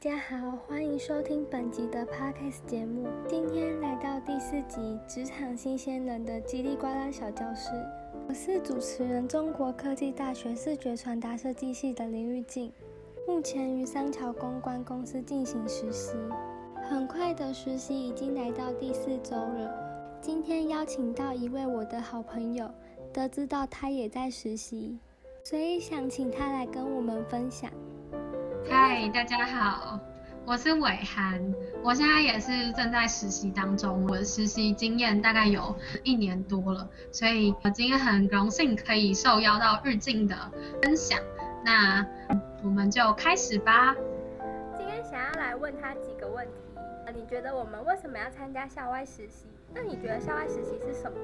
大家好，欢迎收听本集的 podcast 节目。今天来到第四集《职场新鲜人的叽里呱啦小教室》，我是主持人，中国科技大学视觉传达设计系的林玉静，目前于三桥公关公司进行实习。很快的实习已经来到第四周了，今天邀请到一位我的好朋友，得知到他也在实习，所以想请他来跟我们分享。嗨，大家好，我是伟涵，我现在也是正在实习当中，我的实习经验大概有一年多了，所以我今天很荣幸可以受邀到日进的分享，那我们就开始吧。今天想要来问他几个问题，你觉得我们为什么要参加校外实习？那你觉得校外实习是什么？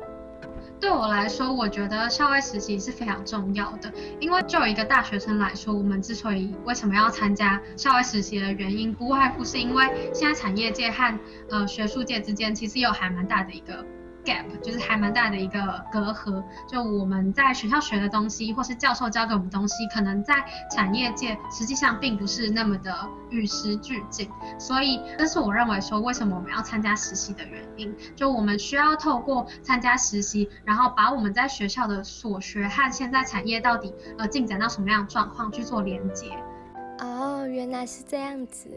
对我来说，我觉得校外实习是非常重要的，因为就一个大学生来说，我们之所以为什么要参加校外实习的原因，不外乎是因为现在产业界和呃学术界之间其实有还蛮大的一个。Gap 就是还蛮大的一个隔阂，就我们在学校学的东西，或是教授教给我们东西，可能在产业界实际上并不是那么的与时俱进，所以这是我认为说为什么我们要参加实习的原因。就我们需要透过参加实习，然后把我们在学校的所学和现在产业到底呃进展到什么样的状况去做连接。哦，原来是这样子。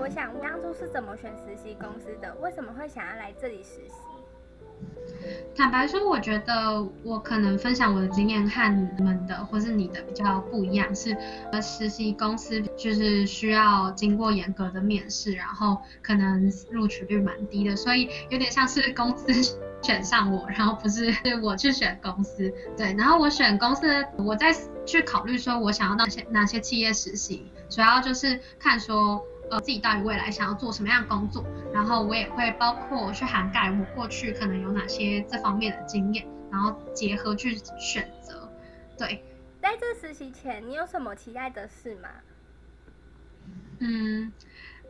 我想，当初是怎么选实习公司的？为什么会想要来这里实习？坦白说，我觉得我可能分享我的经验和你们的，或是你的比较不一样。是，呃，实习公司就是需要经过严格的面试，然后可能录取率蛮低的，所以有点像是公司 选上我，然后不是我去选公司。对，然后我选公司，我在去考虑说我想要到哪些哪些企业实习，主要就是看说。呃，自己到底未来想要做什么样的工作，然后我也会包括去涵盖我过去可能有哪些这方面的经验，然后结合去选择。对，在这实习前，你有什么期待的事吗？嗯，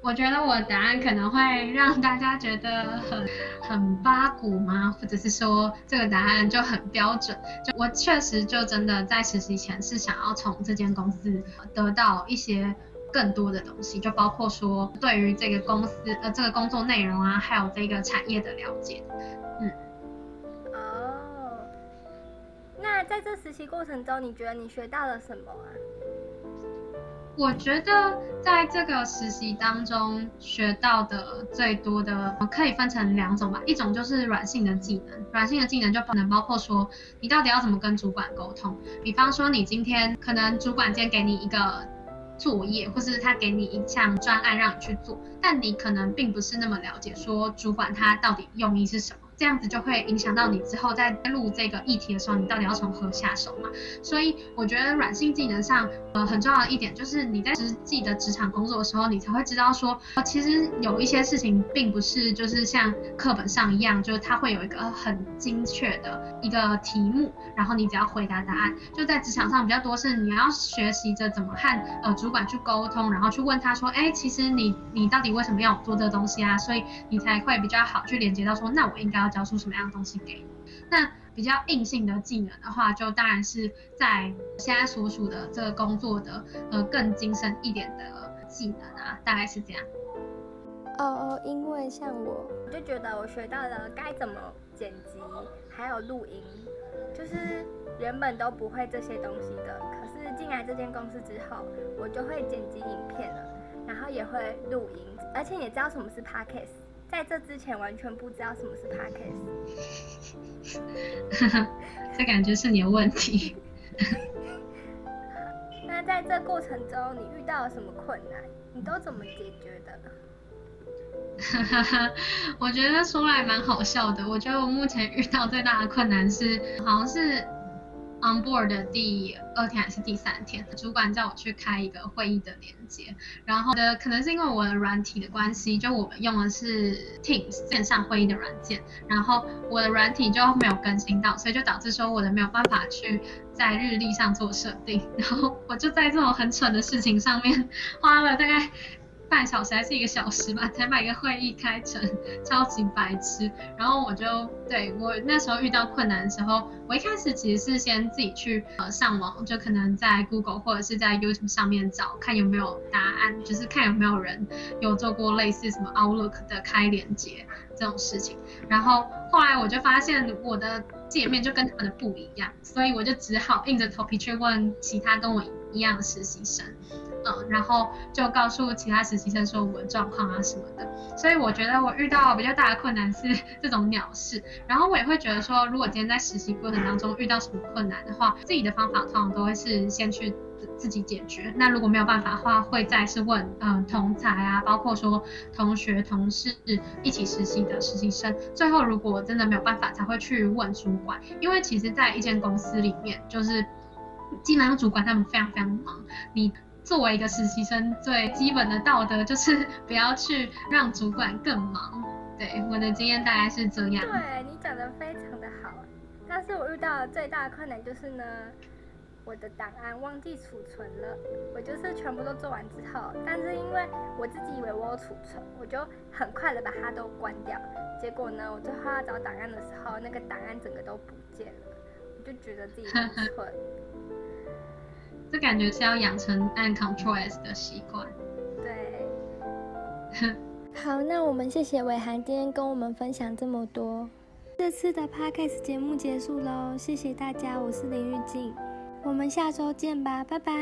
我觉得我的答案可能会让大家觉得很很八股吗？或者是说这个答案就很标准？就我确实就真的在实习前是想要从这间公司得到一些。更多的东西，就包括说对于这个公司呃这个工作内容啊，还有这个产业的了解，嗯。哦，那在这实习过程中，你觉得你学到了什么啊？我觉得在这个实习当中学到的最多的，可以分成两种吧，一种就是软性的技能，软性的技能就可能包括说你到底要怎么跟主管沟通，比方说你今天可能主管今天给你一个。作业，或是他给你一项专案让你去做，但你可能并不是那么了解，说主管他到底用意是什么。这样子就会影响到你之后在录这个议题的时候，你到底要从何下手嘛？所以我觉得软性技能上，呃，很重要的一点就是你在实际的职场工作的时候，你才会知道说，其实有一些事情并不是就是像课本上一样，就是它会有一个很精确的一个题目，然后你只要回答答案。就在职场上比较多是你要学习着怎么和呃主管去沟通，然后去问他说，哎，其实你你到底为什么要做这个东西啊？所以你才会比较好去连接到说，那我应该。教出什么样的东西给你？那比较硬性的技能的话，就当然是在现在所属的这个工作的呃更精深一点的技能啊，大概是这样。哦哦，因为像我，我就觉得我学到了该怎么剪辑，还有录音，就是原本都不会这些东西的。可是进来这间公司之后，我就会剪辑影片了，然后也会录音，而且也知道什么是 podcast。在这之前完全不知道什么是 podcast，这感觉是你的问题。那在这过程中，你遇到了什么困难？你都怎么解决的？我觉得说来蛮好笑的。我觉得我目前遇到最大的困难是，好像是。On board 的第二天还是第三天，主管叫我去开一个会议的连接，然后的可能是因为我的软体的关系，就我们用的是 Teams 线上会议的软件，然后我的软体就没有更新到，所以就导致说我的没有办法去在日历上做设定，然后我就在这种很蠢的事情上面花了大概半小时还是一个小时吧，才把一个会议开成，超级白痴。然后我就对我那时候遇到困难的时候，我一开始其实是先自己去呃上网，就可能在 Google 或者是在 YouTube 上面找，看有没有答案，就是看有没有人有做过类似什么 Outlook 的开连接这种事情。然后后来我就发现我的界面就跟他们的不一样，所以我就只好硬着头皮去问其他跟我一样的实习生。嗯，然后就告诉其他实习生说我的状况啊什么的，所以我觉得我遇到比较大的困难是这种鸟事。然后我也会觉得说，如果今天在实习过程当中遇到什么困难的话，自己的方法通常都会是先去自己解决。那如果没有办法的话，会再是问嗯同才啊，包括说同学、同事一起实习的实习生。最后如果真的没有办法，才会去问主管，因为其实在一间公司里面，就是基本上主管他们非常非常忙，你。作为一个实习生，最基本的道德就是不要去让主管更忙。对，我的经验大概是这样。对你讲的非常的好，但是我遇到的最大的困难就是呢，我的档案忘记储存了。我就是全部都做完之后，但是因为我自己以为我有储存，我就很快的把它都关掉。结果呢，我最后要找档案的时候，那个档案整个都不见了，我就觉得自己很蠢。这感觉是要养成按 Control S 的习惯。对。好，那我们谢谢伟涵今天跟我们分享这么多。这次的 Podcast 节目结束喽，谢谢大家，我是林玉静，我们下周见吧，拜拜。